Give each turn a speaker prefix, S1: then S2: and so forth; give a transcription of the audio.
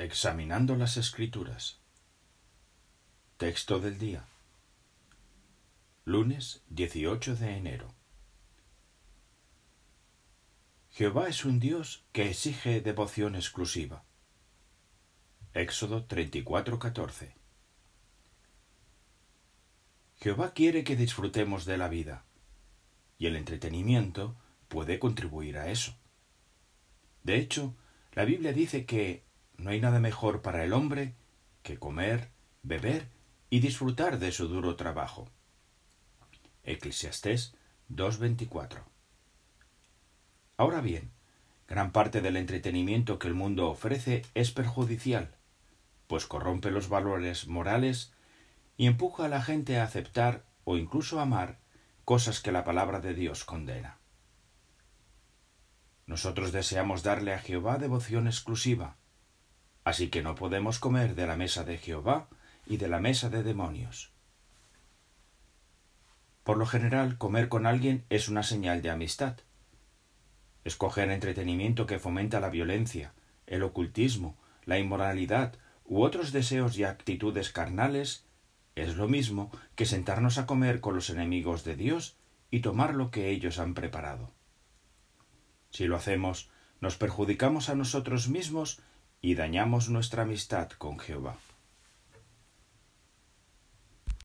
S1: Examinando las Escrituras. Texto del día. Lunes 18 de enero. Jehová es un Dios que exige devoción exclusiva. Éxodo 34:14. Jehová quiere que disfrutemos de la vida, y el entretenimiento puede contribuir a eso. De hecho, la Biblia dice que no hay nada mejor para el hombre que comer, beber y disfrutar de su duro trabajo. Eclesiastés 2.24 Ahora bien, gran parte del entretenimiento que el mundo ofrece es perjudicial, pues corrompe los valores morales y empuja a la gente a aceptar o incluso amar cosas que la palabra de Dios condena. Nosotros deseamos darle a Jehová devoción exclusiva, Así que no podemos comer de la mesa de Jehová y de la mesa de demonios. Por lo general, comer con alguien es una señal de amistad. Escoger entretenimiento que fomenta la violencia, el ocultismo, la inmoralidad u otros deseos y actitudes carnales es lo mismo que sentarnos a comer con los enemigos de Dios y tomar lo que ellos han preparado. Si lo hacemos, nos perjudicamos a nosotros mismos y dañamos nuestra amistad con Jehová.